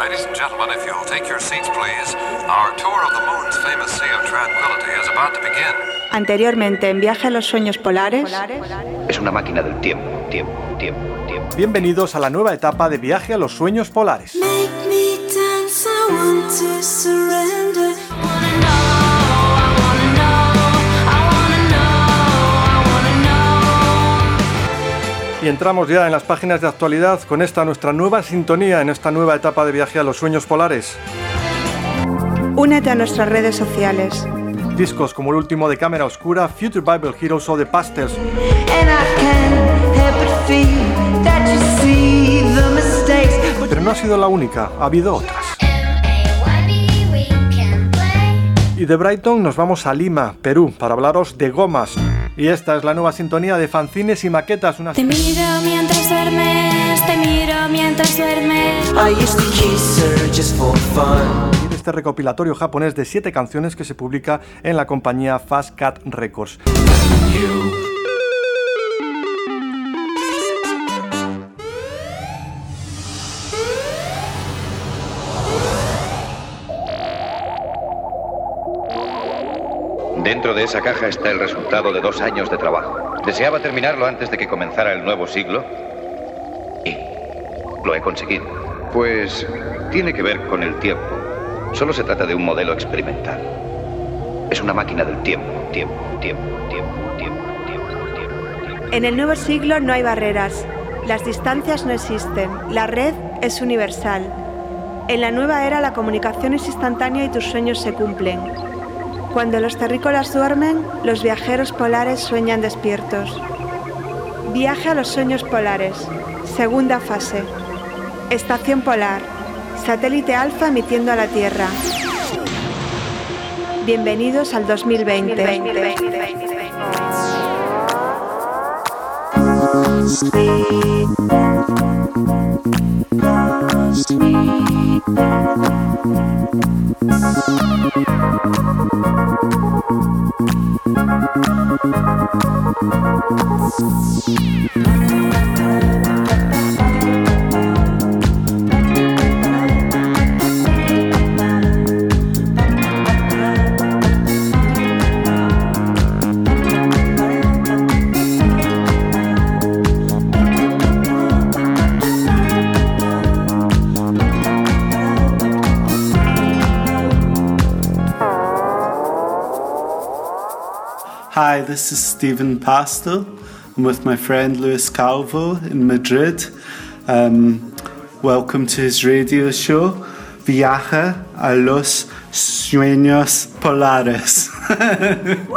Ladies and gentlemen, if you'll take your seats, please. Our tour of the moon's famous Sea of Tranquility is about to begin. Anteriormente en Viaje a los Sueños Polares. Es una máquina del tiempo, tiempo, tiempo, tiempo. Bienvenidos a la nueva etapa de Viaje a los Sueños Polares. Make me dance, I want to surrender. Y entramos ya en las páginas de actualidad con esta nuestra nueva sintonía en esta nueva etapa de Viaje a los Sueños Polares. Únete a nuestras redes sociales. Discos como el último de Cámara Oscura, Future Bible Heroes o The Pastels. Pero no ha sido la única, ha habido otras. Y de Brighton nos vamos a Lima, Perú, para hablaros de gomas. Y esta es la nueva sintonía de fanzines y maquetas, una Te miro mientras duermes, te miro mientras duermes. I used to kiss her just for fun. este recopilatorio japonés de siete canciones que se publica en la compañía Fast Cat Records. Dentro de esa caja está el resultado de dos años de trabajo. Deseaba terminarlo antes de que comenzara el nuevo siglo y lo he conseguido. Pues tiene que ver con el tiempo. Solo se trata de un modelo experimental. Es una máquina del tiempo, tiempo, tiempo, tiempo, tiempo, tiempo, tiempo, tiempo. En el nuevo siglo no hay barreras. Las distancias no existen. La red es universal. En la nueva era la comunicación es instantánea y tus sueños se cumplen. Cuando los terrícolas duermen, los viajeros polares sueñan despiertos. Viaje a los sueños polares. Segunda fase. Estación polar. Satélite alfa emitiendo a la Tierra. Bienvenidos al 2020. Hi, this is Stephen Pastel. I'm with my friend Luis Calvo in Madrid. Um, welcome to his radio show, Viaja a los Sueños Polares.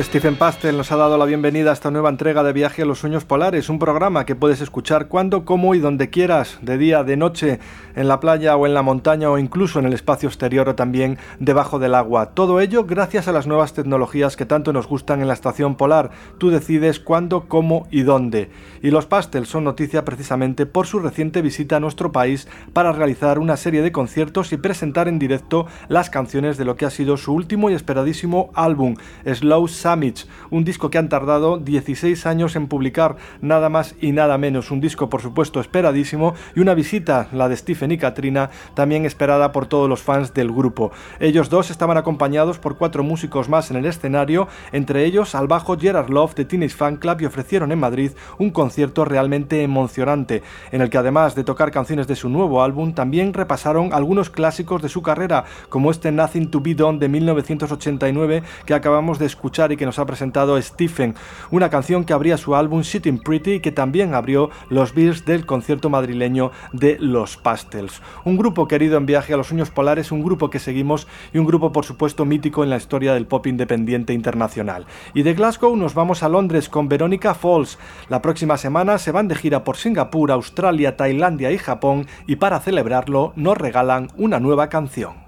Stephen Pastel nos ha dado la bienvenida a esta nueva entrega de Viaje a los Sueños Polares, un programa que puedes escuchar cuando, como y donde quieras, de día, de noche, en la playa o en la montaña o incluso en el espacio exterior o también debajo del agua. Todo ello gracias a las nuevas tecnologías que tanto nos gustan en la estación polar. Tú decides cuándo, cómo y dónde. Y los Pastel son noticia precisamente por su reciente visita a nuestro país para realizar una serie de conciertos y presentar en directo las canciones de lo que ha sido su último y esperadísimo álbum, Slow un disco que han tardado 16 años en publicar, nada más y nada menos. Un disco, por supuesto, esperadísimo y una visita, la de Stephen y Katrina, también esperada por todos los fans del grupo. Ellos dos estaban acompañados por cuatro músicos más en el escenario, entre ellos al bajo Gerard Love de Teenage Fan Club y ofrecieron en Madrid un concierto realmente emocionante, en el que además de tocar canciones de su nuevo álbum, también repasaron algunos clásicos de su carrera, como este Nothing to Be Done de 1989 que acabamos de escuchar y que nos ha presentado Stephen, una canción que abría su álbum Sitting Pretty y que también abrió los beers del concierto madrileño de Los Pastels. Un grupo querido en viaje a los sueños polares, un grupo que seguimos y un grupo por supuesto mítico en la historia del pop independiente internacional. Y de Glasgow nos vamos a Londres con Veronica Falls. La próxima semana se van de gira por Singapur, Australia, Tailandia y Japón y para celebrarlo nos regalan una nueva canción.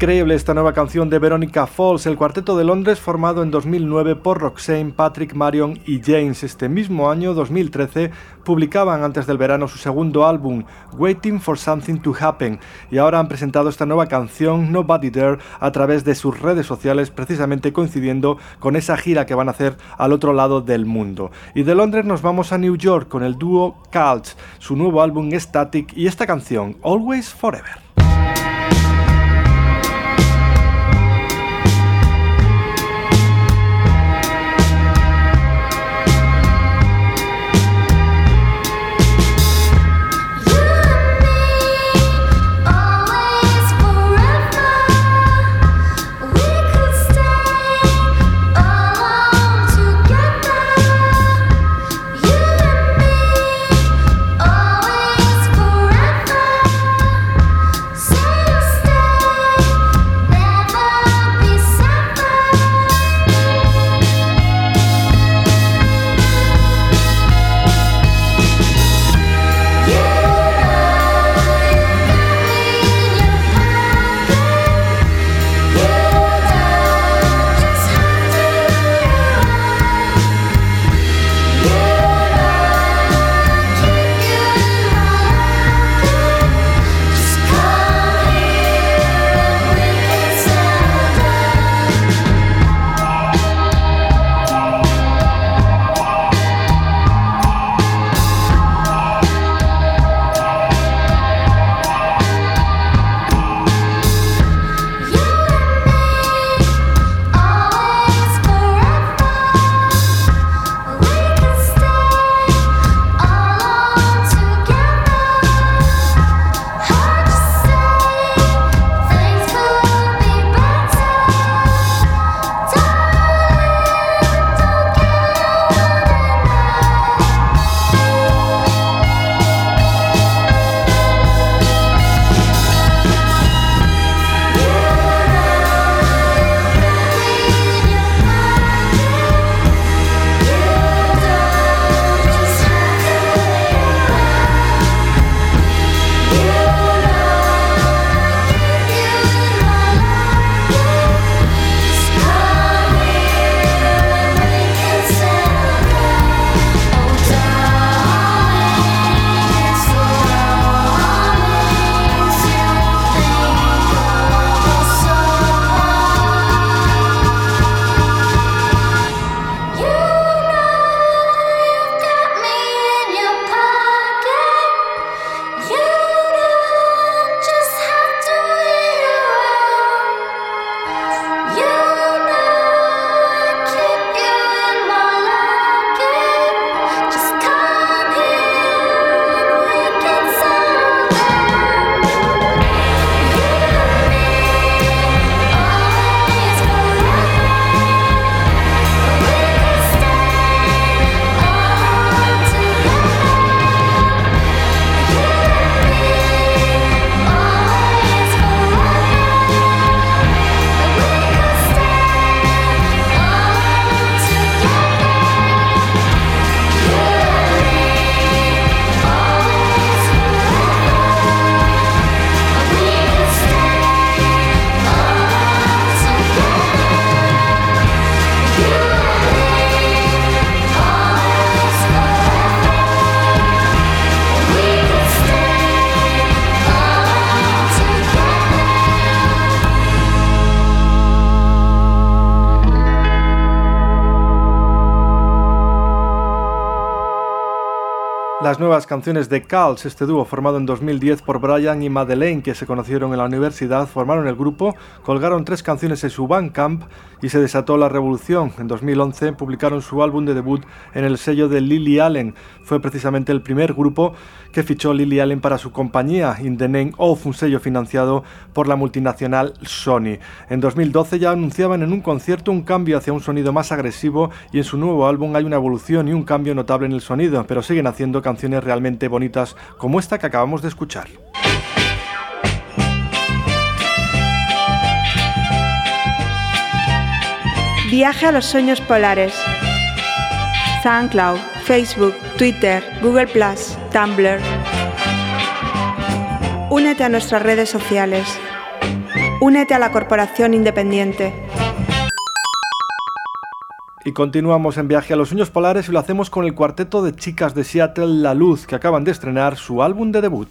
Increíble esta nueva canción de Veronica Falls, el cuarteto de Londres formado en 2009 por Roxane, Patrick, Marion y James. Este mismo año, 2013, publicaban antes del verano su segundo álbum, Waiting for Something to Happen, y ahora han presentado esta nueva canción, Nobody There, a través de sus redes sociales, precisamente coincidiendo con esa gira que van a hacer al otro lado del mundo. Y de Londres nos vamos a New York con el dúo Cult, su nuevo álbum Static y esta canción. Always forever Las nuevas canciones de Cals, este dúo formado en 2010 por Brian y Madeleine, que se conocieron en la universidad, formaron el grupo, colgaron tres canciones en su Bandcamp y se desató la revolución. En 2011 publicaron su álbum de debut en el sello de Lily Allen. Fue precisamente el primer grupo que fichó Lily Allen para su compañía, In the Name of, un sello financiado por la multinacional Sony. En 2012 ya anunciaban en un concierto un cambio hacia un sonido más agresivo y en su nuevo álbum hay una evolución y un cambio notable en el sonido, pero siguen haciendo canciones realmente bonitas como esta que acabamos de escuchar. Viaje a los sueños polares. SoundCloud, Facebook, Twitter, Google Tumblr. Únete a nuestras redes sociales. Únete a la Corporación Independiente. Y continuamos en viaje a los sueños polares y lo hacemos con el cuarteto de chicas de Seattle La Luz, que acaban de estrenar su álbum de debut.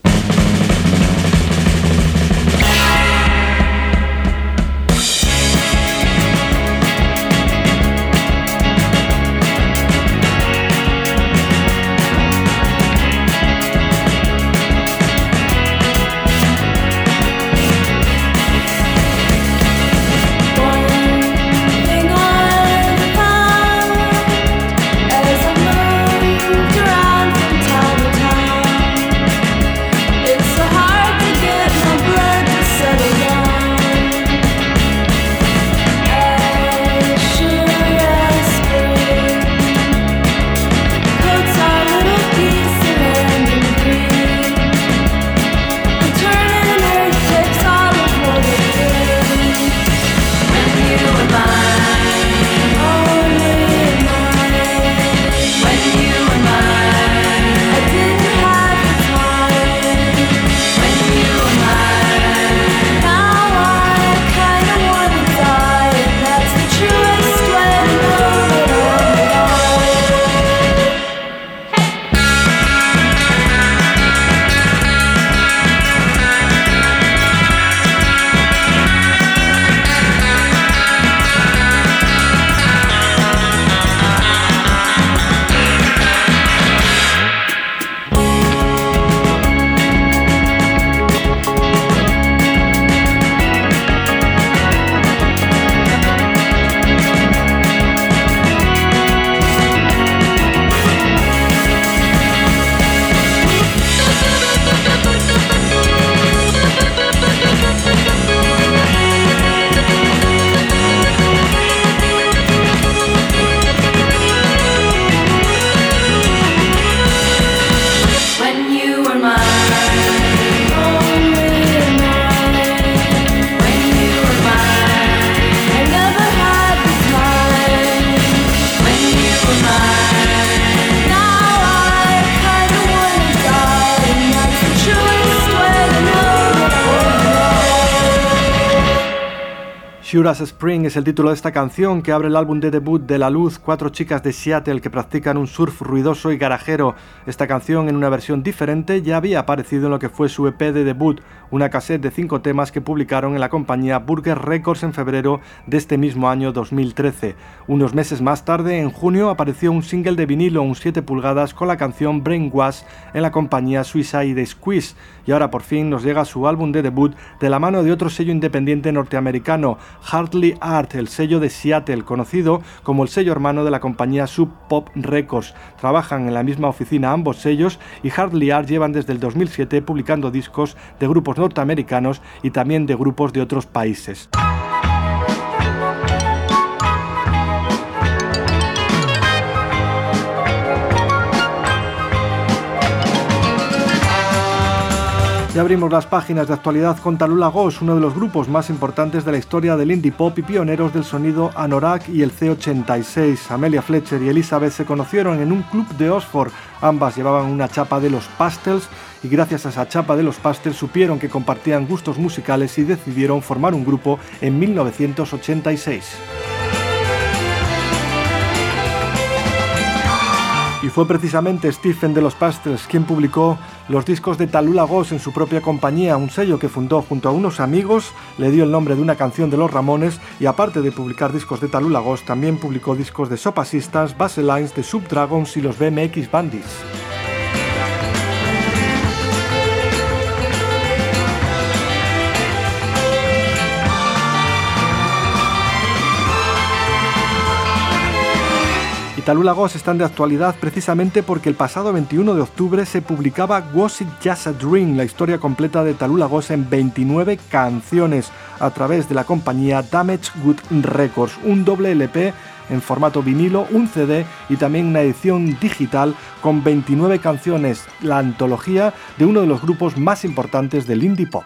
Sure as Spring es el título de esta canción que abre el álbum de debut de La Luz, cuatro chicas de Seattle que practican un surf ruidoso y garajero. Esta canción en una versión diferente ya había aparecido en lo que fue su EP de debut, una cassette de cinco temas que publicaron en la compañía Burger Records en febrero de este mismo año 2013. Unos meses más tarde, en junio, apareció un single de vinilo, un 7 pulgadas, con la canción Brainwash en la compañía Suicide Squeeze, y ahora por fin nos llega su álbum de debut de la mano de otro sello independiente norteamericano, Hardly Art, el sello de Seattle, conocido como el sello hermano de la compañía Sub Pop Records. Trabajan en la misma oficina ambos sellos y Hardly Art llevan desde el 2007 publicando discos de grupos norteamericanos y también de grupos de otros países. Ya abrimos las páginas de actualidad con Talula Ghost, uno de los grupos más importantes de la historia del indie pop y pioneros del sonido Anorak y el C86. Amelia Fletcher y Elizabeth se conocieron en un club de Oxford. Ambas llevaban una chapa de los Pastels y gracias a esa chapa de los Pastels supieron que compartían gustos musicales y decidieron formar un grupo en 1986. Y fue precisamente Stephen de los Pastels quien publicó los discos de Talula Ghost en su propia compañía, un sello que fundó junto a unos amigos, le dio el nombre de una canción de los Ramones y aparte de publicar discos de Talula Ghost, también publicó discos de Soap Assistants, Baselines, de Subdragons y los BMX Bandits. Talula Ghost están de actualidad precisamente porque el pasado 21 de octubre se publicaba Was It Just a Dream, la historia completa de Talula Ghost en 29 canciones a través de la compañía Damage Good Records, un doble LP en formato vinilo, un CD y también una edición digital con 29 canciones, la antología de uno de los grupos más importantes del indie pop.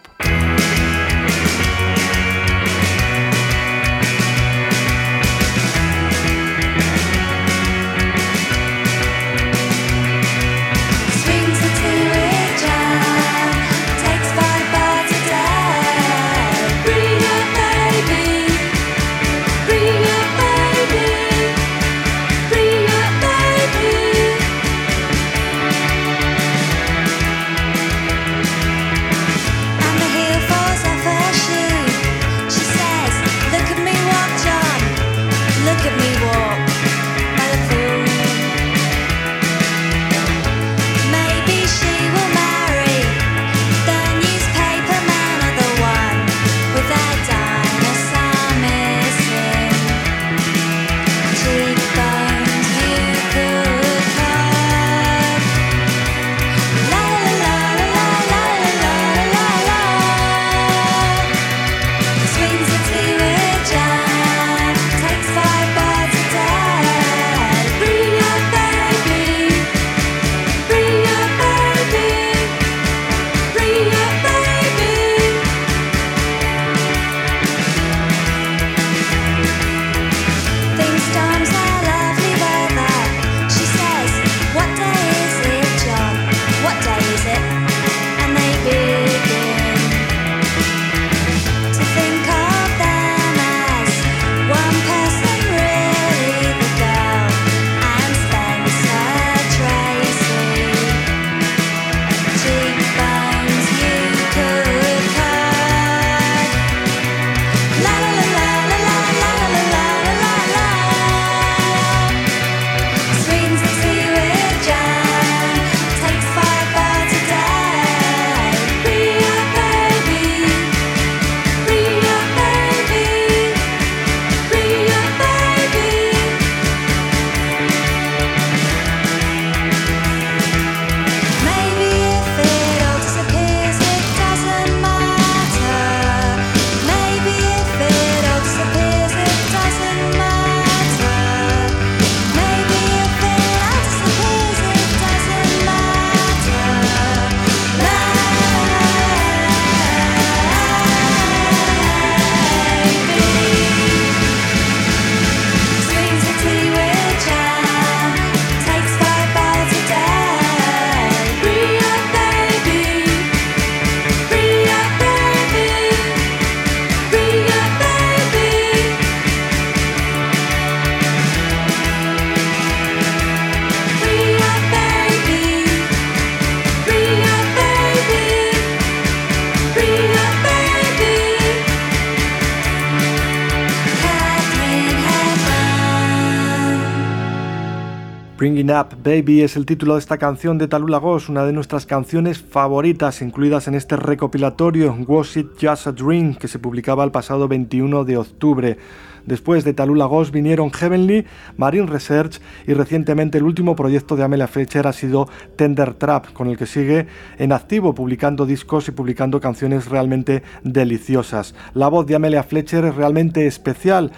Baby es el título de esta canción de Talula Ghost, una de nuestras canciones favoritas incluidas en este recopilatorio Was It Just a Dream que se publicaba el pasado 21 de octubre. Después de Talula Ghost vinieron Heavenly, Marine Research y recientemente el último proyecto de Amelia Fletcher ha sido Tender Trap, con el que sigue en activo publicando discos y publicando canciones realmente deliciosas. La voz de Amelia Fletcher es realmente especial.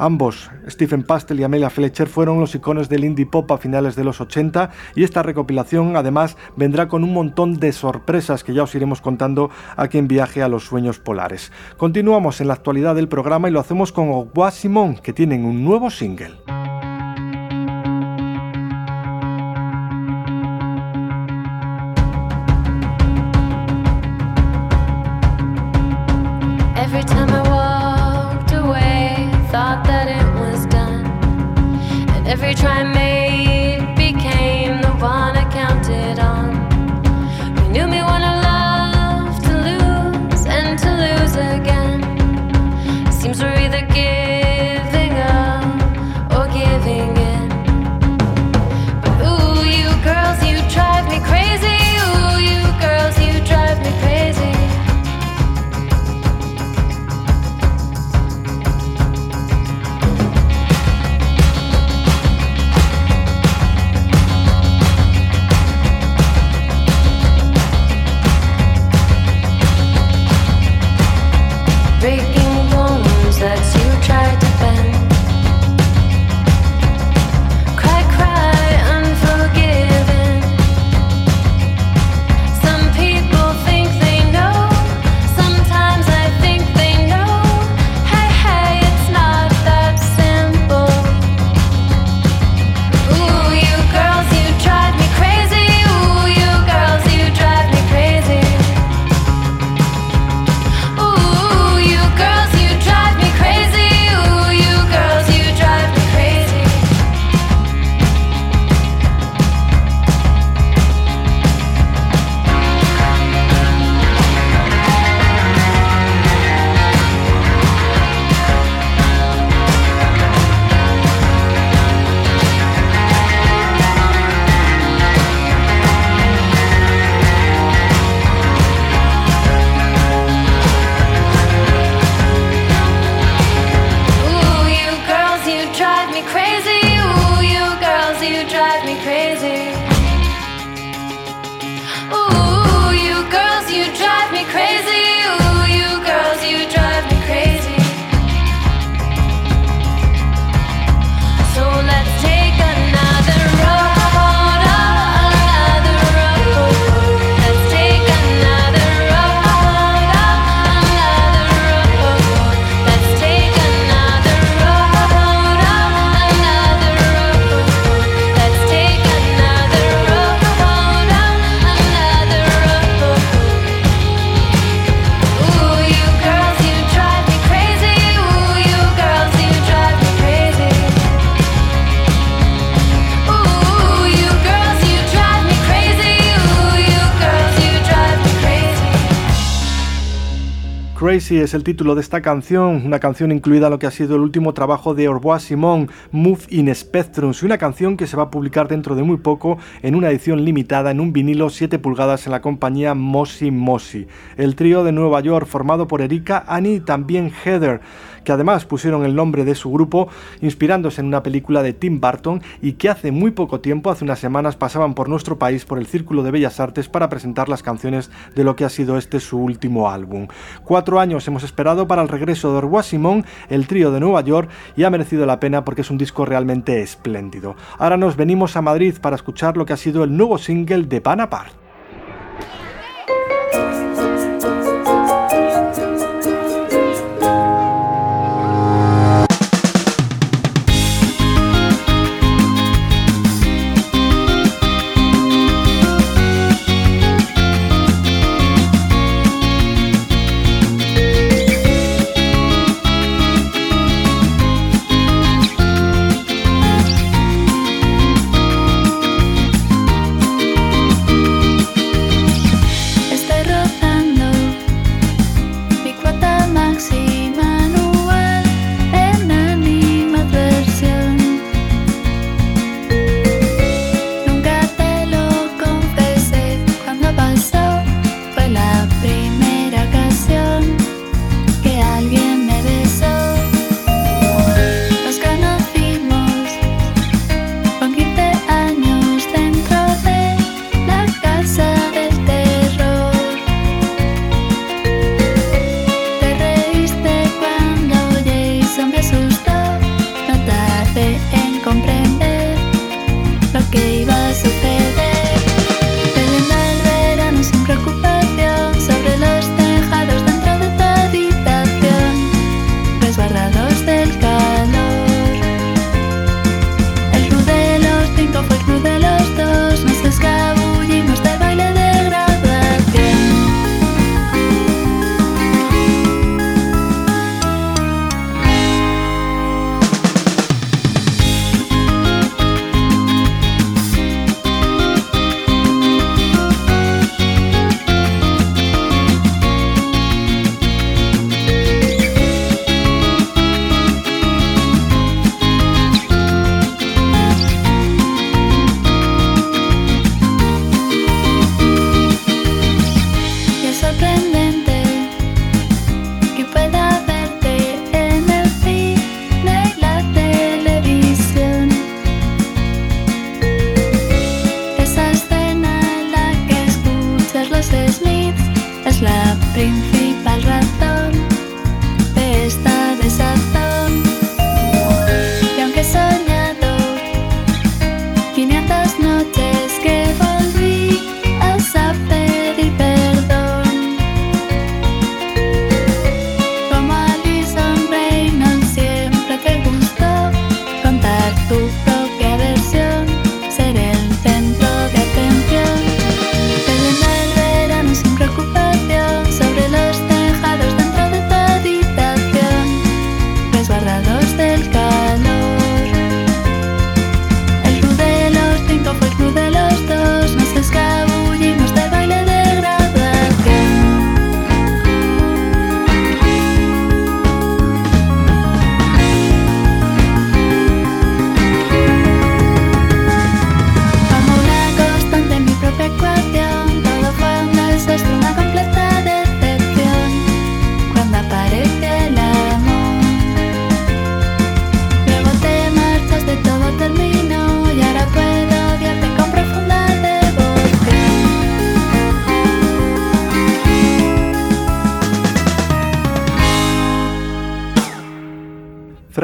Ambos, Stephen Pastel y Amelia Fletcher, fueron los iconos del indie pop a finales de los 80 y esta recopilación además vendrá con un montón de sorpresas que ya os iremos contando aquí en Viaje a los Sueños Polares. Continuamos en la actualidad del programa y lo hacemos con Ogwa Simón, que tienen un nuevo single. Es el título de esta canción, una canción incluida en lo que ha sido el último trabajo de Orbois Simon, Move in Spectrums, y una canción que se va a publicar dentro de muy poco en una edición limitada en un vinilo 7 pulgadas en la compañía Mossy Mossy. El trío de Nueva York formado por Erika, Annie y también Heather que además pusieron el nombre de su grupo inspirándose en una película de Tim Burton y que hace muy poco tiempo, hace unas semanas, pasaban por nuestro país por el Círculo de Bellas Artes para presentar las canciones de lo que ha sido este su último álbum. Cuatro años hemos esperado para el regreso de Orbois Simón, el trío de Nueva York, y ha merecido la pena porque es un disco realmente espléndido. Ahora nos venimos a Madrid para escuchar lo que ha sido el nuevo single de Panapart. Estoy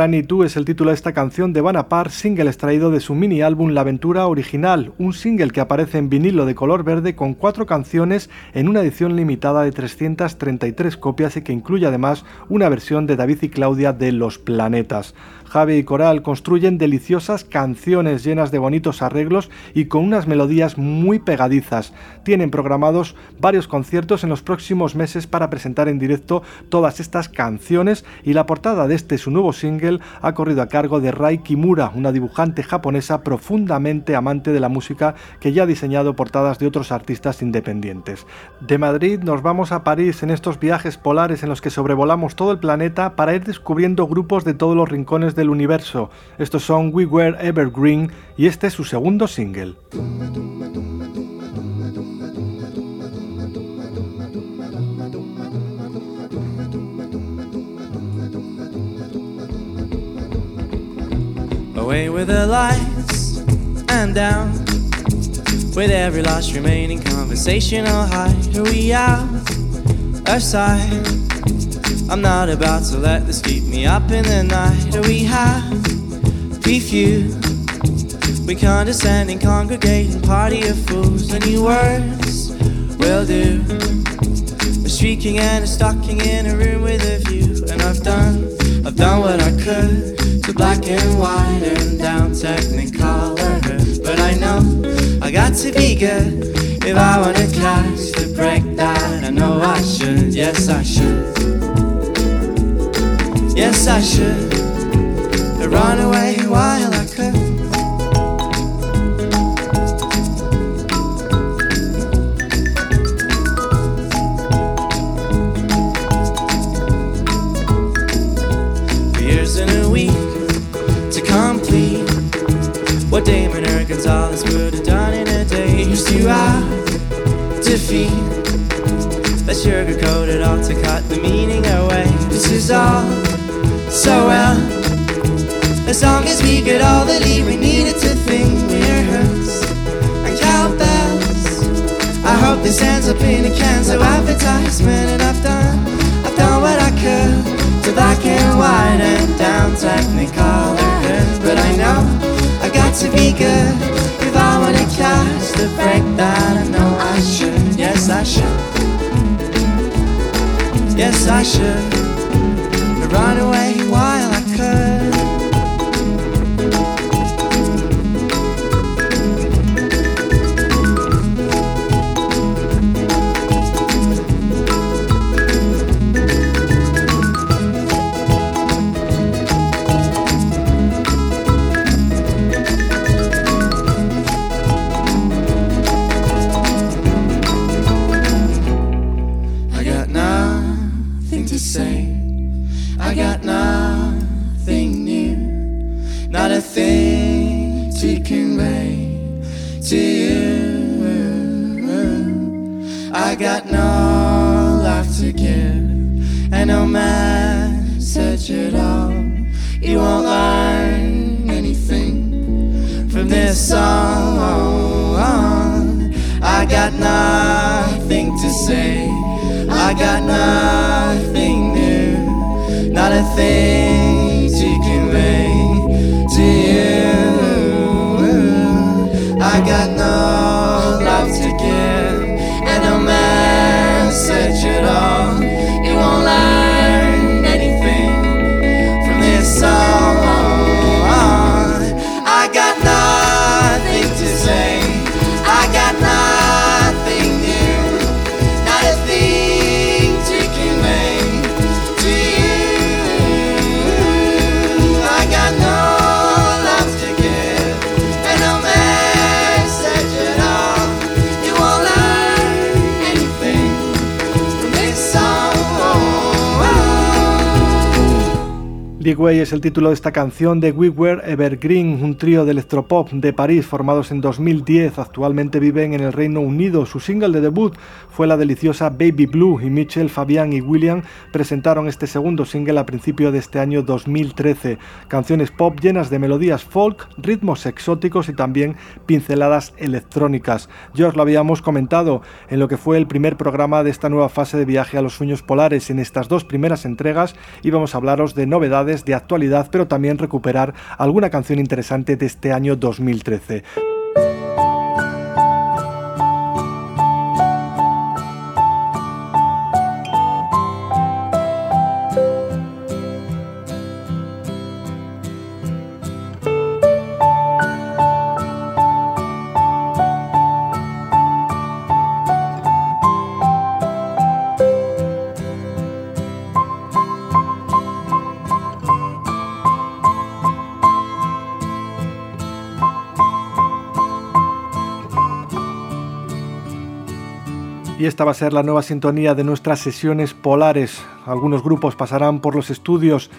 Franny Tú es el título de esta canción de Vanapar, single extraído de su mini álbum La Aventura Original, un single que aparece en vinilo de color verde con cuatro canciones en una edición limitada de 333 copias y que incluye además una versión de David y Claudia de Los Planetas. Javi y Coral construyen deliciosas canciones llenas de bonitos arreglos y con unas melodías muy pegadizas. Tienen programados varios conciertos en los próximos meses para presentar en directo todas estas canciones y la portada de este su nuevo single ha corrido a cargo de Rai Kimura, una dibujante japonesa profundamente amante de la música que ya ha diseñado portadas de otros artistas independientes. De Madrid nos vamos a París en estos viajes polares en los que sobrevolamos todo el planeta para ir descubriendo grupos de todos los rincones del universo. Estos son We Were Evergreen y este es su segundo single. Away with the lights and down with every last remaining conversational high. Are we out of? I'm not about to let this keep me up in the night. We happy few? We condescending, congregating party of fools. Any words will do. A streaking and a stalking in a room with a view. And I've done, I've done what I could to black and white and down technicolor. But I know I got to be good if I wanna catch the break that I know I should. Yes, I should. Yes, I should. Run away while I could. Years in a week to complete what Damon or Gonzalez would have done in a day. Used to have defeat that sugar coated all to cut the meaning away. This is all so well. As long as we get all the lead we needed to think hurts and cowbells. I hope this ends up in a Kenzo advertisement, and I've done, I've done what I could to black and white and down technicolor. But I know I got to be good if I wanna catch the break that I know I should. Yes, I should. Yes, I should. Run away. While no message at all. You won't learn anything from this song. I got nothing to say. I got nothing new, not a thing to convey to you. I got no Ligway es el título de esta canción de We Were Evergreen, un trío de electropop de París formados en 2010. Actualmente viven en el Reino Unido. Su single de debut fue la deliciosa Baby Blue y Mitchell, Fabián y William presentaron este segundo single a principio de este año 2013. Canciones pop llenas de melodías folk, ritmos exóticos y también pinceladas electrónicas. Ya os lo habíamos comentado en lo que fue el primer programa de esta nueva fase de viaje a los sueños polares. En estas dos primeras entregas íbamos a hablaros de novedades de actualidad, pero también recuperar alguna canción interesante de este año 2013. Y esta va a ser la nueva sintonía de nuestras sesiones polares. Algunos grupos pasarán por los estudios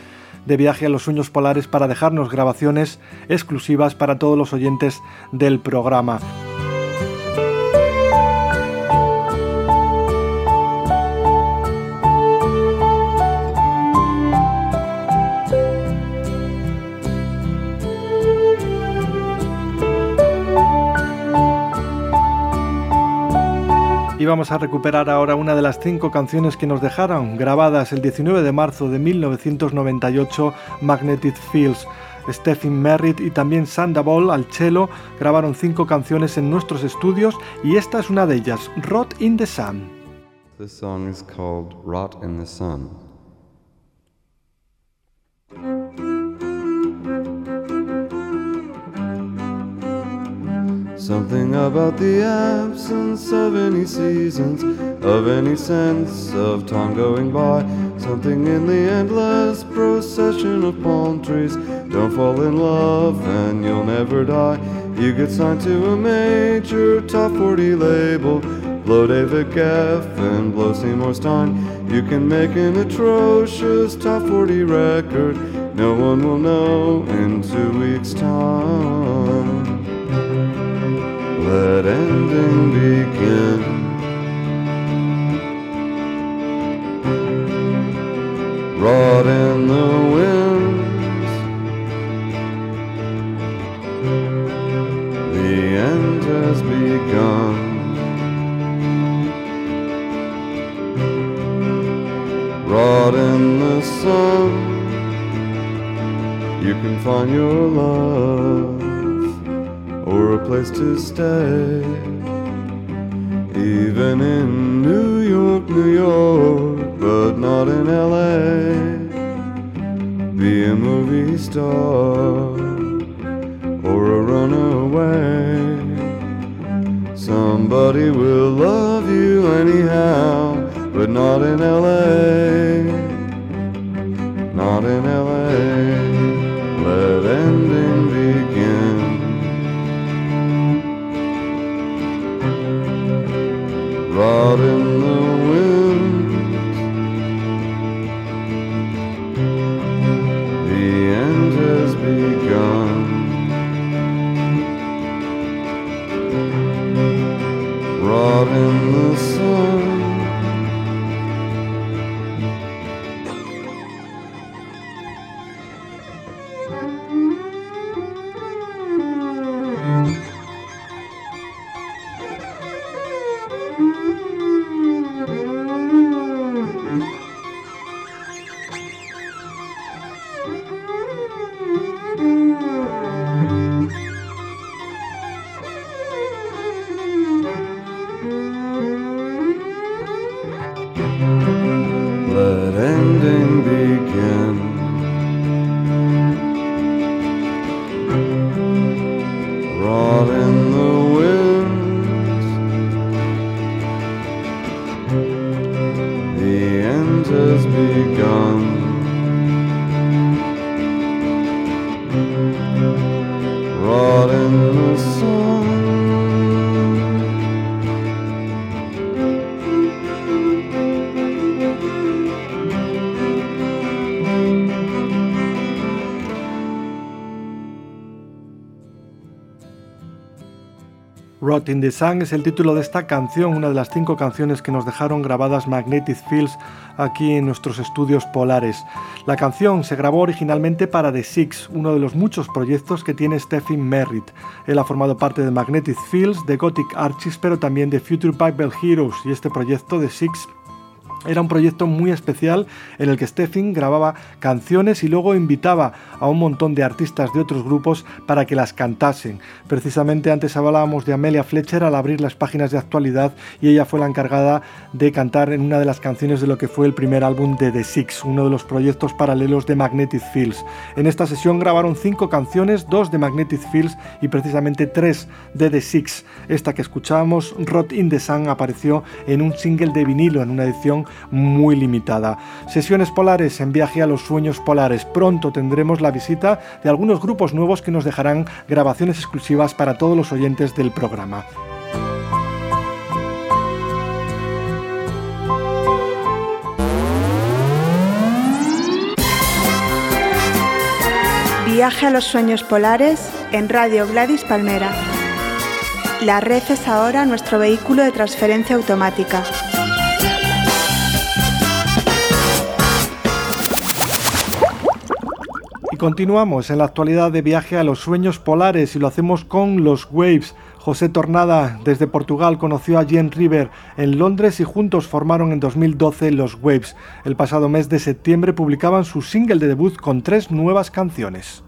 de viaje a los sueños polares para dejarnos grabaciones exclusivas para todos los oyentes del programa. Vamos a recuperar ahora una de las cinco canciones que nos dejaron grabadas el 19 de marzo de 1998, Magnetic Fields. Stephen Merritt y también Sandoval al cello grabaron cinco canciones en nuestros estudios y esta es una de ellas, Rot in the Sun. Something about the absence of any seasons, of any sense of time going by. Something in the endless procession of palm trees. Don't fall in love and you'll never die. You get signed to a major top 40 label. Blow David Geffen, blow Seymour Stein. You can make an atrocious top 40 record. No one will know in two weeks' time. Let ending begin. Rot in the winds. The end has begun. Rot in the sun. You can find your love or a place to stay. Even in New York, New York, but not in LA. Be a movie star or a runaway. Somebody will love you anyhow, but not in LA. Not in LA. The Sun es el título de esta canción, una de las cinco canciones que nos dejaron grabadas Magnetic Fields aquí en nuestros estudios polares. La canción se grabó originalmente para The Six, uno de los muchos proyectos que tiene Stephen Merritt. Él ha formado parte de Magnetic Fields, de Gothic Archies, pero también de Future Bible Heroes y este proyecto The Six era un proyecto muy especial en el que Stephen grababa canciones y luego invitaba a un montón de artistas de otros grupos para que las cantasen. Precisamente antes hablábamos de Amelia Fletcher al abrir las páginas de actualidad y ella fue la encargada de cantar en una de las canciones de lo que fue el primer álbum de The Six, uno de los proyectos paralelos de Magnetic Fields. En esta sesión grabaron cinco canciones, dos de Magnetic Fields y precisamente tres de The Six. Esta que escuchábamos, Rot in the Sun, apareció en un single de vinilo en una edición muy limitada. Sesiones polares en viaje a los sueños polares. Pronto tendremos la visita de algunos grupos nuevos que nos dejarán grabaciones exclusivas para todos los oyentes del programa. Viaje a los sueños polares en Radio Gladys Palmera. La red es ahora nuestro vehículo de transferencia automática. Y continuamos en la actualidad de viaje a los sueños polares y lo hacemos con los Waves. José Tornada desde Portugal conoció a Jen River en Londres y juntos formaron en 2012 los Waves. El pasado mes de septiembre publicaban su single de debut con tres nuevas canciones.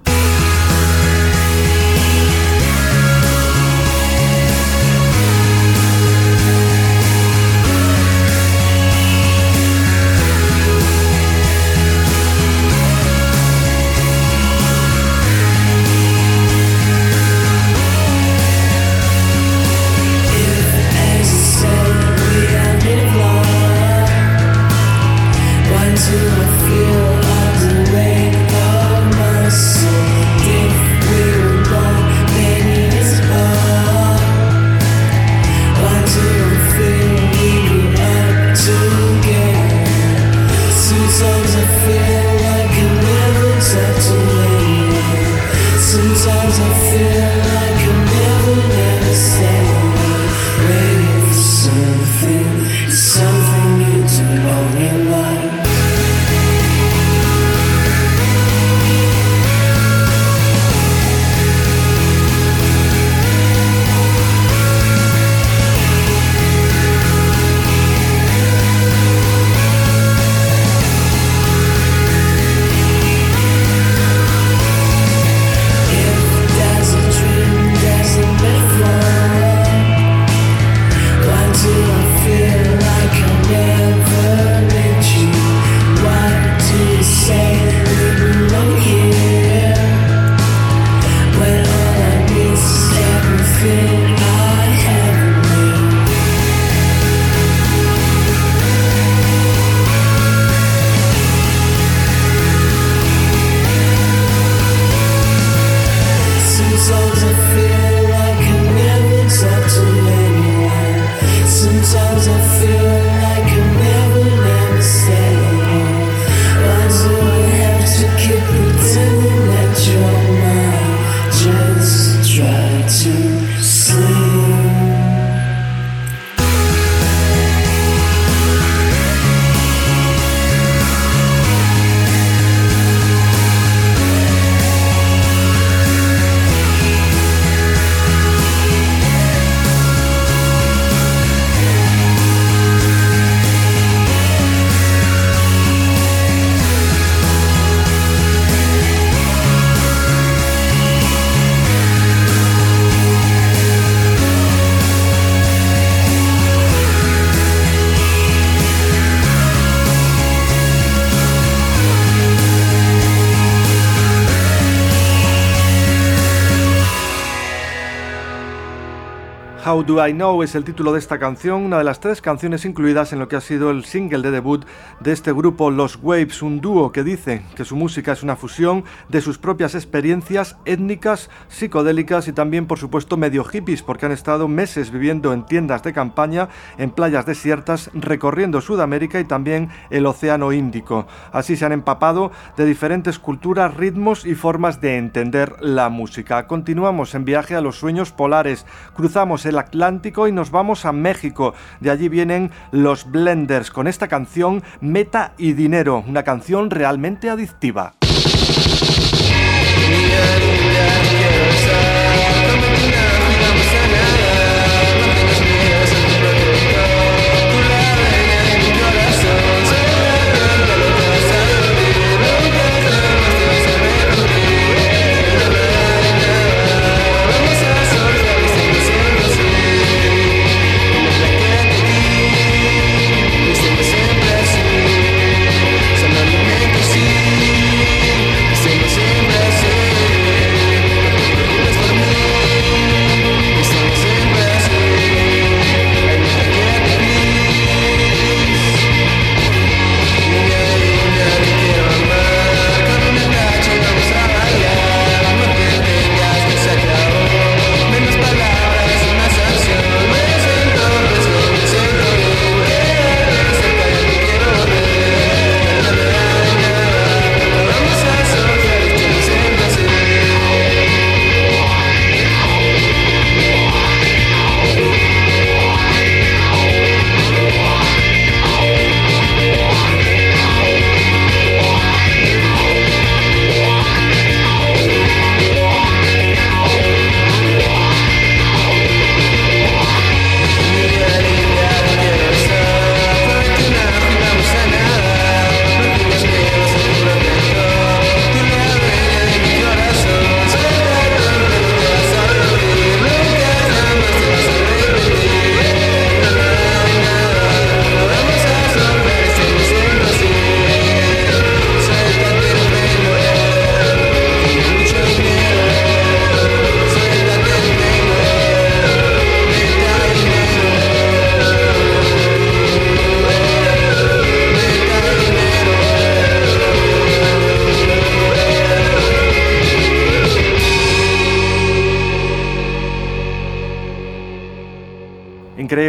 Do I Know es el título de esta canción, una de las tres canciones incluidas en lo que ha sido el single de debut de este grupo Los Waves, un dúo que dice que su música es una fusión de sus propias experiencias étnicas, psicodélicas y también por supuesto medio hippies porque han estado meses viviendo en tiendas de campaña, en playas desiertas, recorriendo Sudamérica y también el Océano Índico. Así se han empapado de diferentes culturas, ritmos y formas de entender la música. Continuamos en viaje a los sueños polares, cruzamos el Atlántico y nos vamos a México. De allí vienen los Blenders con esta canción Meta y Dinero, una canción realmente adictiva.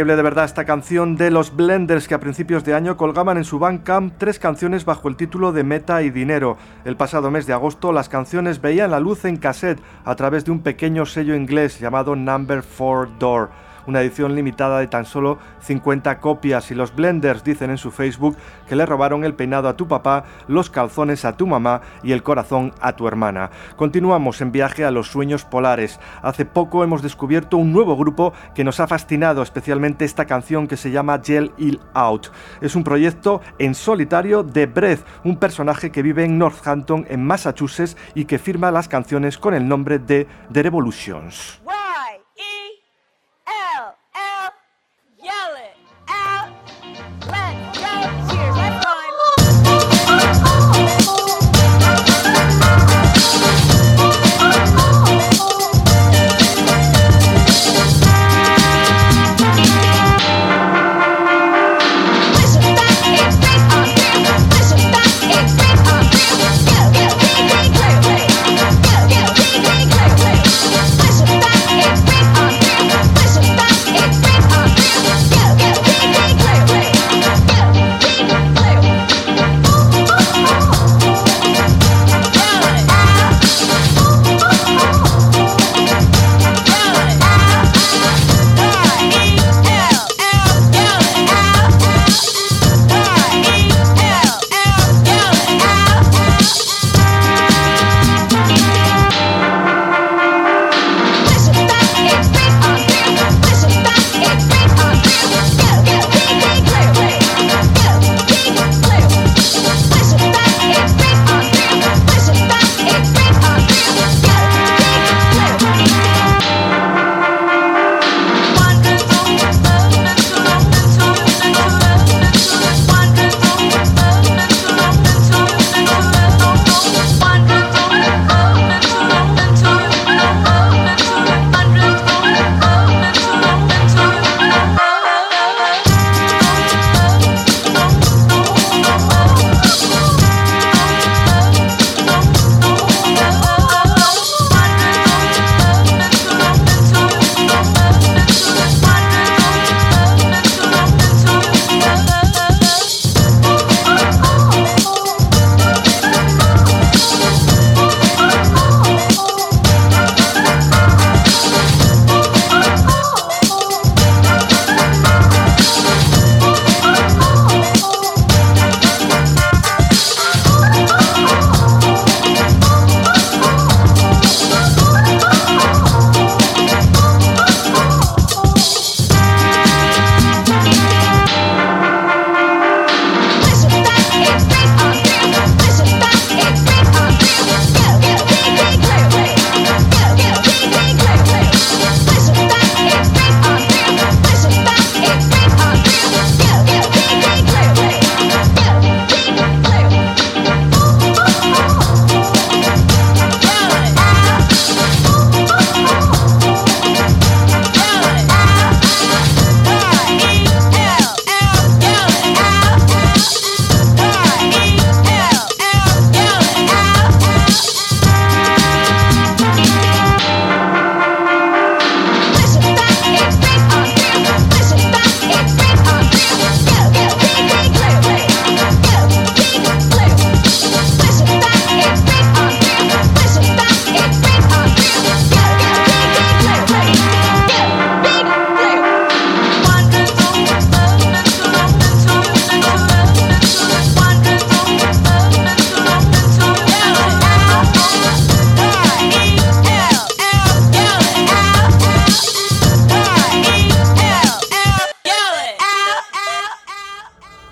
Increíble de verdad esta canción de los Blenders que a principios de año colgaban en su Bandcamp tres canciones bajo el título de Meta y Dinero. El pasado mes de agosto las canciones veían la luz en cassette a través de un pequeño sello inglés llamado Number 4 Door una edición limitada de tan solo 50 copias y los Blenders dicen en su Facebook que le robaron el peinado a tu papá, los calzones a tu mamá y el corazón a tu hermana. Continuamos en viaje a los sueños polares. Hace poco hemos descubierto un nuevo grupo que nos ha fascinado, especialmente esta canción que se llama Gel Ill Out. Es un proyecto en solitario de Breath, un personaje que vive en Northampton, en Massachusetts, y que firma las canciones con el nombre de The Revolutions. L yell it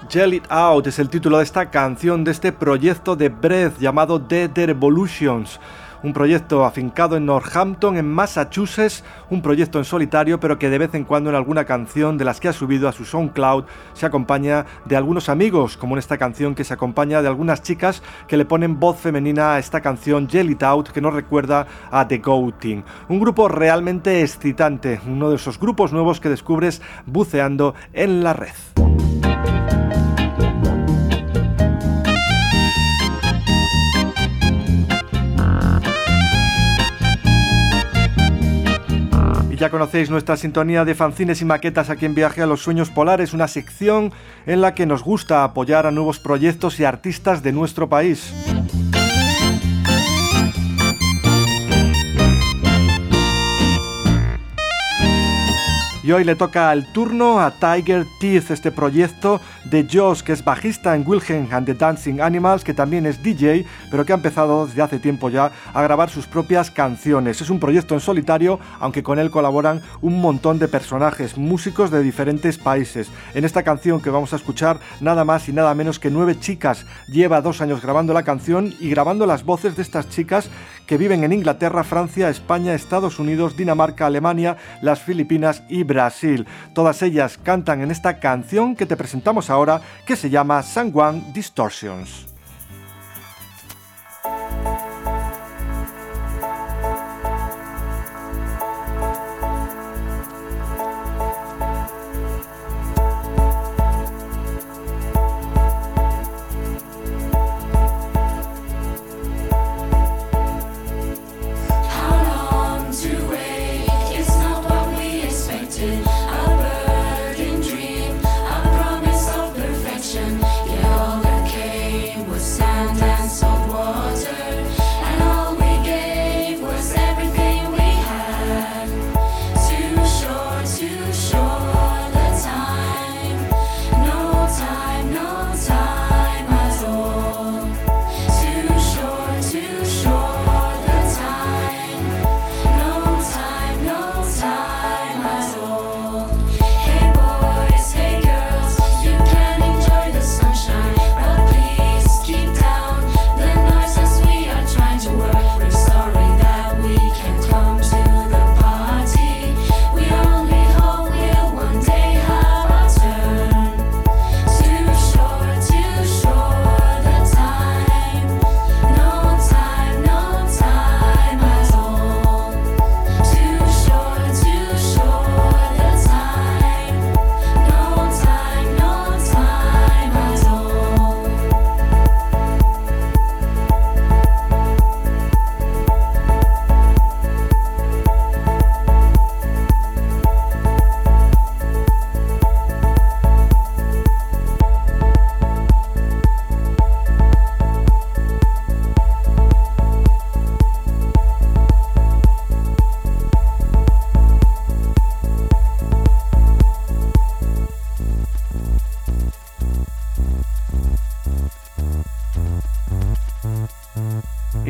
Yell It Out es el título de esta canción, de este proyecto de Breath llamado The Revolutions. Un proyecto afincado en Northampton, en Massachusetts, un proyecto en solitario, pero que de vez en cuando en alguna canción de las que ha subido a su SoundCloud se acompaña de algunos amigos, como en esta canción que se acompaña de algunas chicas que le ponen voz femenina a esta canción Yell It Out, que nos recuerda a The Goating. Un grupo realmente excitante, uno de esos grupos nuevos que descubres buceando en la red. Ya conocéis nuestra sintonía de fanzines y maquetas aquí en Viaje a los Sueños Polares, una sección en la que nos gusta apoyar a nuevos proyectos y artistas de nuestro país. Y hoy le toca el turno a Tiger Teeth, este proyecto de Josh, que es bajista en Wilhelm and the Dancing Animals, que también es DJ, pero que ha empezado desde hace tiempo ya a grabar sus propias canciones. Es un proyecto en solitario, aunque con él colaboran un montón de personajes, músicos de diferentes países. En esta canción que vamos a escuchar, nada más y nada menos que nueve chicas. Lleva dos años grabando la canción y grabando las voces de estas chicas que viven en Inglaterra, Francia, España, Estados Unidos, Dinamarca, Alemania, las Filipinas y Brasil. Todas ellas cantan en esta canción que te presentamos ahora que se llama San Juan Distortions.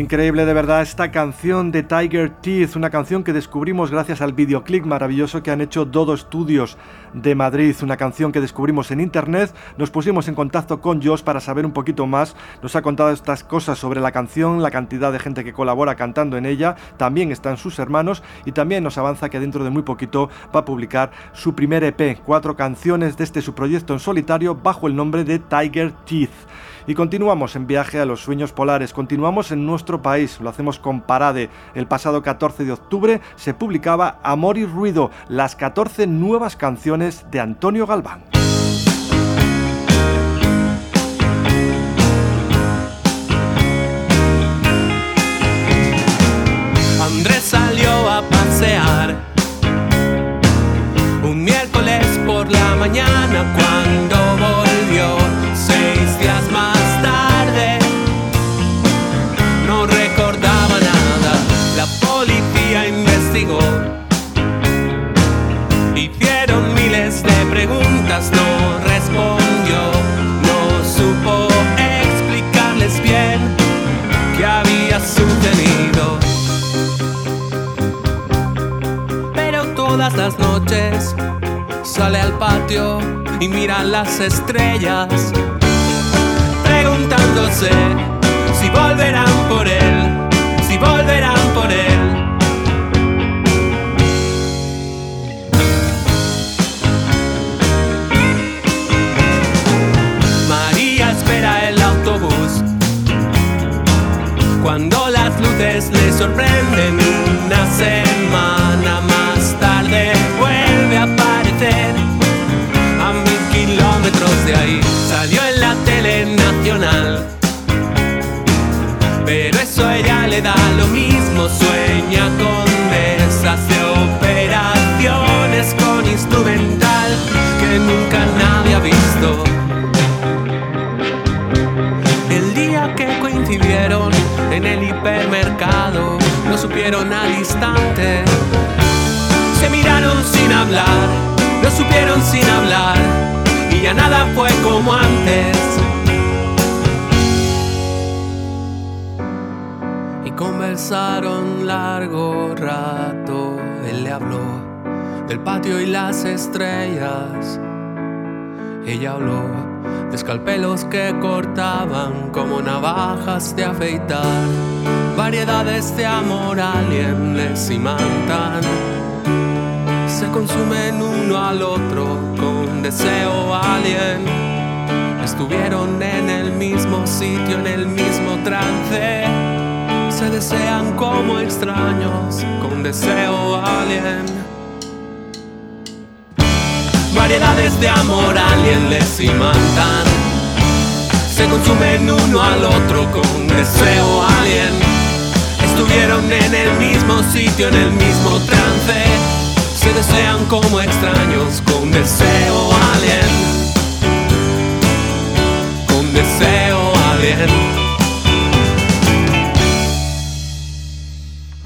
Increíble de verdad esta canción de Tiger Teeth, una canción que descubrimos gracias al videoclip maravilloso que han hecho Dodo Studios de Madrid, una canción que descubrimos en internet, nos pusimos en contacto con Josh para saber un poquito más, nos ha contado estas cosas sobre la canción, la cantidad de gente que colabora cantando en ella, también están sus hermanos y también nos avanza que dentro de muy poquito va a publicar su primer EP, cuatro canciones de este su proyecto en solitario bajo el nombre de Tiger Teeth. Y continuamos en viaje a los sueños polares, continuamos en nuestro país, lo hacemos con Parade. El pasado 14 de octubre se publicaba Amor y Ruido, las 14 nuevas canciones de Antonio Galván. Andrés salió a pasear un miércoles por la mañana cuando las noches sale al patio y mira las estrellas, preguntándose si volverán por él, si volverán por él. María espera el autobús cuando las luces le sorprenden una Pero eso a ella le da lo mismo, sueña con mesas de operaciones con instrumental que nunca nadie ha visto. El día que coincidieron en el hipermercado, no supieron al instante. Se miraron sin hablar, no supieron sin hablar, y ya nada fue como antes. Conversaron largo rato, él le habló del patio y las estrellas. Ella habló de escalpelos que cortaban como navajas de afeitar, variedades de amor alien les imantan, se consumen uno al otro con deseo alien. Estuvieron en el mismo sitio, en el mismo trance, se desean como extraños con deseo alien. Variedades de amor alien les imantan. Se consumen uno al otro con deseo alien. Estuvieron en el mismo sitio, en el mismo trance. Se desean como extraños con deseo alien. Con deseo alien.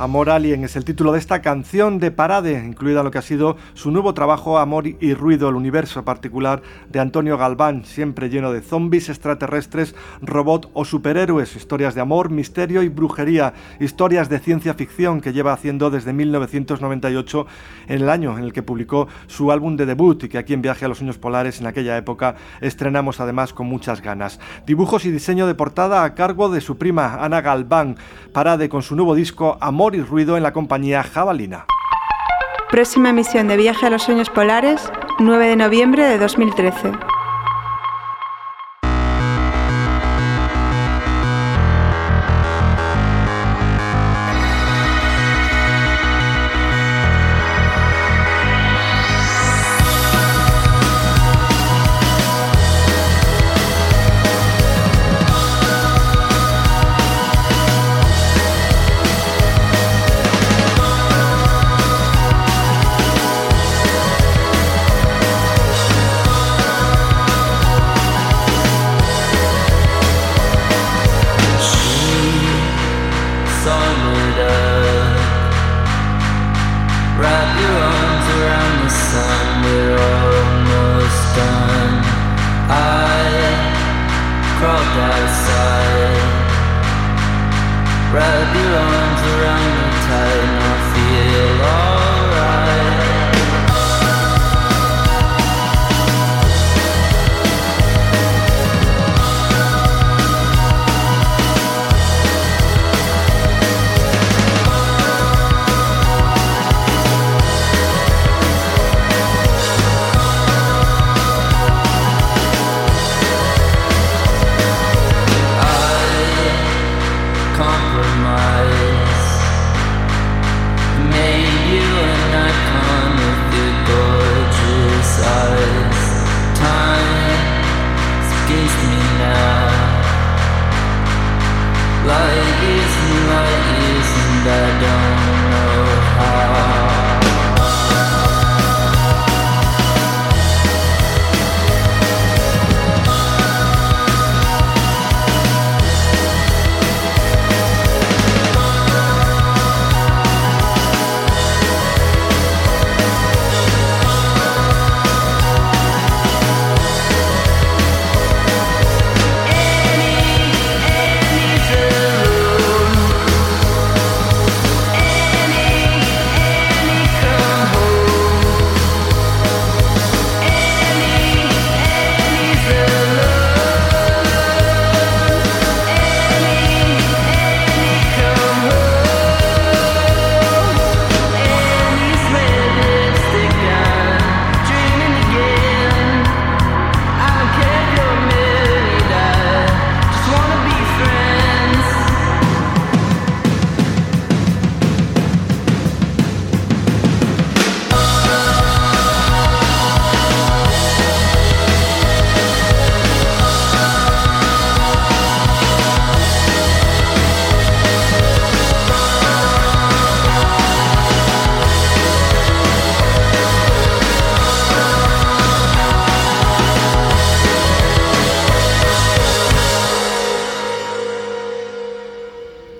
Amor Alien es el título de esta canción de Parade, incluida lo que ha sido su nuevo trabajo Amor y Ruido, el universo particular de Antonio Galván, siempre lleno de zombies, extraterrestres, robot o superhéroes, historias de amor, misterio y brujería, historias de ciencia ficción que lleva haciendo desde 1998, en el año en el que publicó su álbum de debut y que aquí en Viaje a los Sueños Polares en aquella época estrenamos además con muchas ganas. Dibujos y diseño de portada a cargo de su prima Ana Galván, Parade con su nuevo disco Amor y Ruido en la compañía Jabalina. Próxima emisión de Viaje a los Sueños Polares, 9 de noviembre de 2013.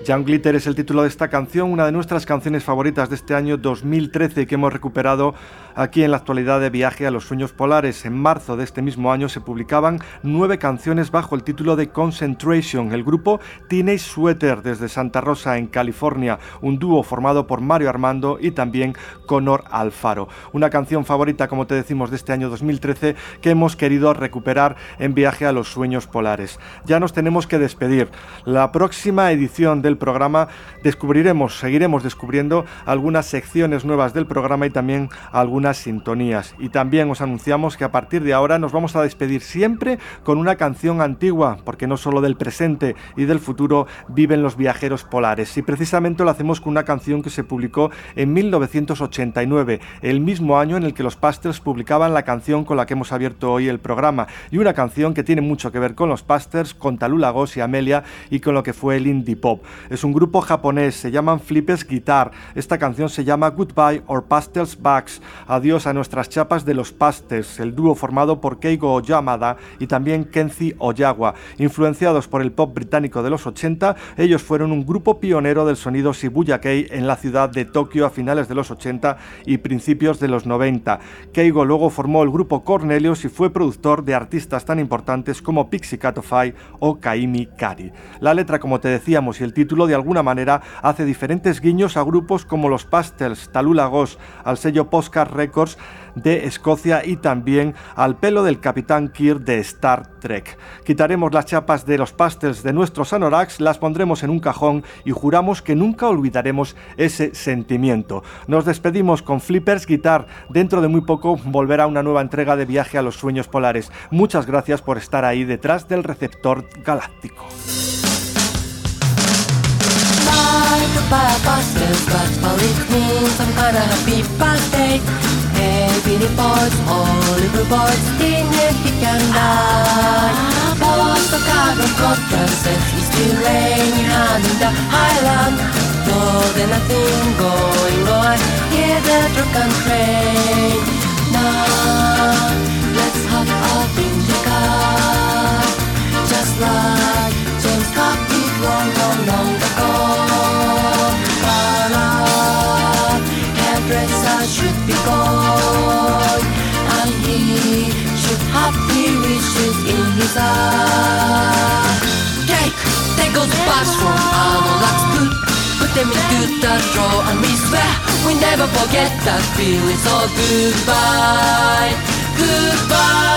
Young Glitter es el título de esta canción, una de nuestras canciones favoritas de este año 2013 que hemos recuperado aquí en la actualidad de Viaje a los Sueños Polares. En marzo de este mismo año se publicaban nueve canciones bajo el título de Concentration. El grupo Teenage Sweater desde Santa Rosa en California, un dúo formado por Mario Armando y también Conor Alfaro. Una canción favorita, como te decimos, de este año 2013 que hemos querido recuperar en Viaje a los Sueños Polares. Ya nos tenemos que despedir. La próxima edición del programa descubriremos, seguiremos descubriendo algunas secciones nuevas del programa y también algunas sintonías. Y también os anunciamos que a partir de ahora nos vamos a despedir siempre con una canción antigua, porque no solo del presente y del futuro viven los viajeros polares. Y precisamente lo hacemos con una canción que se publicó en 1989, el mismo año en el que los Pastels publicaban la canción con la que hemos abierto hoy el programa. Y una canción que tiene mucho que ver con los Pastels, con Talula Gos y Amelia y con lo que fue el indie pop. Es un grupo japonés, se llaman Flippers Guitar. Esta canción se llama Goodbye or Pastels Backs. Adiós a nuestras chapas de los Pastels, el dúo formado por Keigo Oyamada y también Kenzi Oyawa. Influenciados por el pop británico de los 80, ellos fueron un grupo pionero del sonido Shibuya Kei en la ciudad de Tokio a finales de los 80 y principios de los 90. Keigo luego formó el grupo Cornelius y fue productor de artistas tan importantes como Pixie Cat of Eye o Kaimi Kari. La letra, como te decíamos, y el título de alguna manera hace diferentes guiños a grupos como los Pastels, Talula Ghost, al sello Postcard Records de Escocia y también al pelo del Capitán Kirk de Star Trek. Quitaremos las chapas de los pastels de nuestros anoraks, las pondremos en un cajón y juramos que nunca olvidaremos ese sentimiento. Nos despedimos con Flippers Guitar. Dentro de muy poco volverá una nueva entrega de Viaje a los Sueños Polares. Muchas gracias por estar ahí detrás del receptor galáctico. Bye, goodbye, busters, but well, it means kind of happy birthday. Hey, Billy boys, all little boys, didn't he can die. Post the carbon contrast is still raining hand in the highland. Though there's nothing going on, hear the truck and train. Now, let's hop up gone, and he should have three wishes in his eye. Take, take goes the from Arnold, that's good. Put them into the drawer, and we swear we never forget that feeling. So goodbye, goodbye.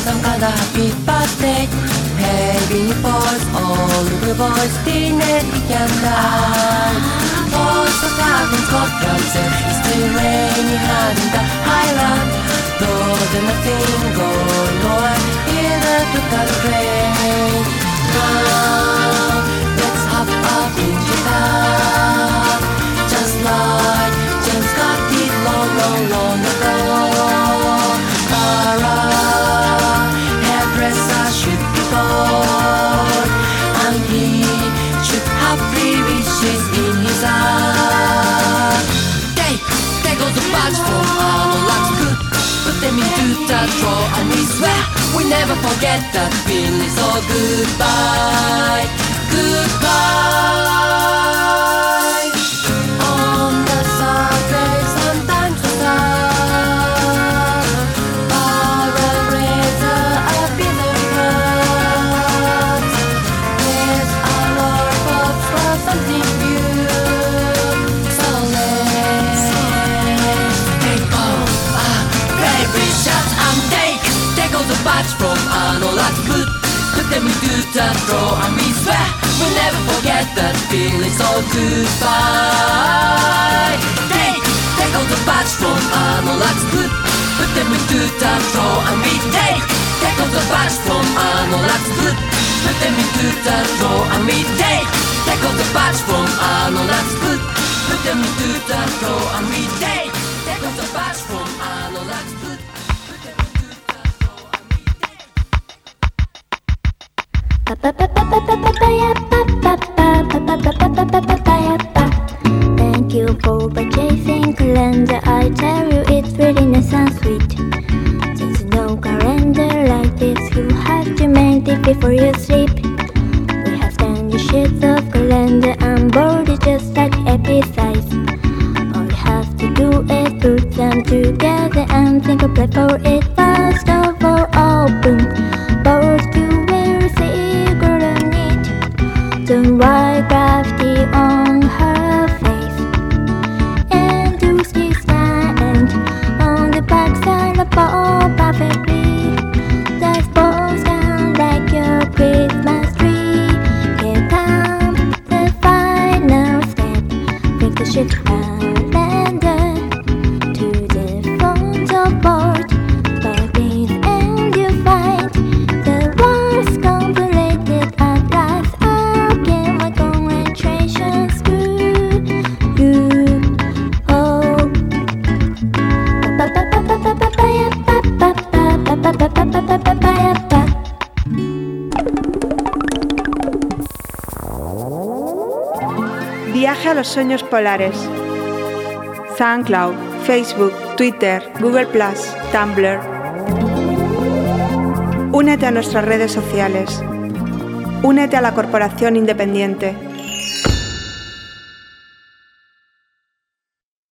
some other happy birthday Baby boys, all the boys dinner weekend Also have in Scotland It's still raining in the highland Though there's nothing going on in the Dukan rain. Now, let's have a binge it Just like James Scott did long, long, long ago. Hairdresser should be born, and he should have three wishes in his eye. They, take all the parts from Arnold, that's good. Put them into the drawer, and we swear we never forget that feeling. So goodbye, goodbye. echoes of bites from unalived food. But then we do that draw and we swear we'll never forget that feeling. So goodbye. Take, take all the bites from unalived food. But then we do that draw and we take, take all the bites from unalived food. But then we do that draw and we take, take all the bites from unalived food. But then we do that draw and we take, take all the bites from unalived food. Thank you for purchasing calendar. I tell you it's really nice and sweet. There's no calendar like this. You have to make it before you sleep. We have tiny sheets of calendar and body just like happy size. All you have to do is put them together and think of play for it. First of all, open. Sueños Polares. SoundCloud, Facebook, Twitter, Google Tumblr. Únete a nuestras redes sociales. Únete a la Corporación Independiente.